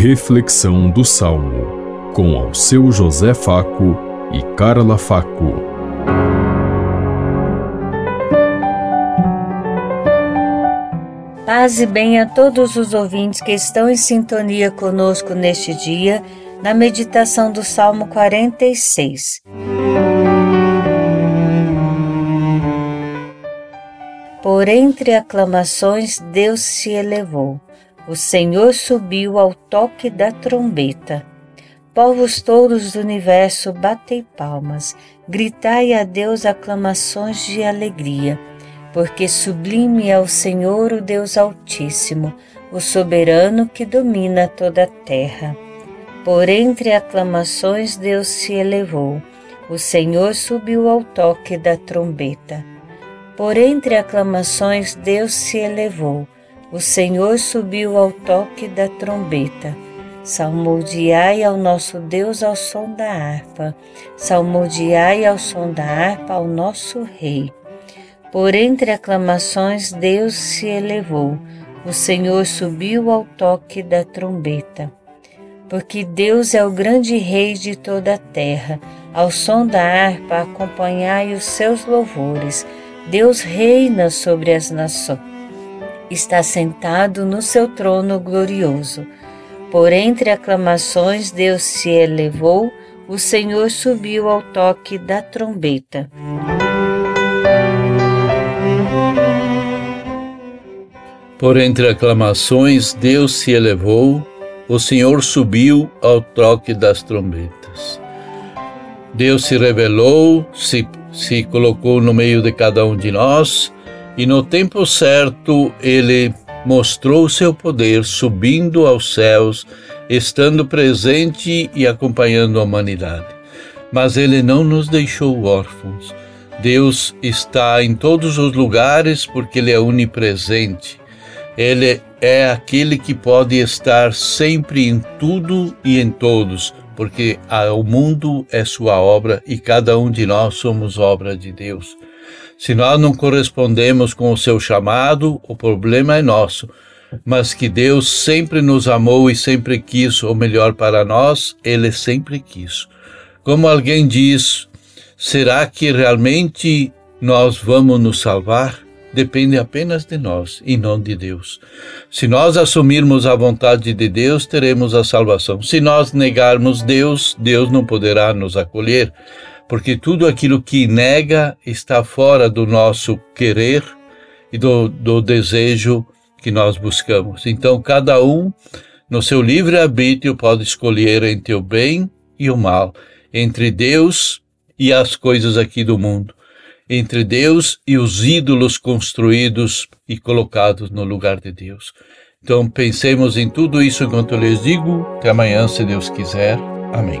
Reflexão do Salmo, com ao seu José Faco e Carla Faco. Paz e bem a todos os ouvintes que estão em sintonia conosco neste dia, na meditação do Salmo 46. Por entre aclamações, Deus se elevou. O Senhor subiu ao toque da trombeta. Povos todos do universo, batei palmas, gritai a Deus aclamações de alegria, porque sublime é o Senhor, o Deus Altíssimo, o soberano que domina toda a terra. Por entre aclamações Deus se elevou, o Senhor subiu ao toque da trombeta. Por entre aclamações Deus se elevou, o Senhor subiu ao toque da trombeta. Salmodiai ao nosso Deus ao som da harpa. Salmodiai ao som da harpa ao nosso Rei. Por entre aclamações Deus se elevou. O Senhor subiu ao toque da trombeta. Porque Deus é o grande Rei de toda a terra. Ao som da harpa acompanhai os seus louvores. Deus reina sobre as nações está sentado no seu trono glorioso. Por entre aclamações, Deus se elevou, o Senhor subiu ao toque da trombeta. Por entre aclamações, Deus se elevou, o Senhor subiu ao toque das trombetas. Deus se revelou, se, se colocou no meio de cada um de nós e no tempo certo ele mostrou seu poder subindo aos céus, estando presente e acompanhando a humanidade. Mas ele não nos deixou órfãos. Deus está em todos os lugares porque ele é onipresente. Ele é aquele que pode estar sempre em tudo e em todos, porque o mundo é sua obra e cada um de nós somos obra de Deus. Se nós não correspondemos com o seu chamado, o problema é nosso. Mas que Deus sempre nos amou e sempre quis o melhor para nós, Ele sempre quis. Como alguém diz, será que realmente nós vamos nos salvar? Depende apenas de nós e não de Deus. Se nós assumirmos a vontade de Deus, teremos a salvação. Se nós negarmos Deus, Deus não poderá nos acolher porque tudo aquilo que nega está fora do nosso querer e do, do desejo que nós buscamos. Então, cada um, no seu livre-arbítrio, pode escolher entre o bem e o mal, entre Deus e as coisas aqui do mundo, entre Deus e os ídolos construídos e colocados no lugar de Deus. Então, pensemos em tudo isso enquanto eu lhes digo. Até amanhã, se Deus quiser. Amém.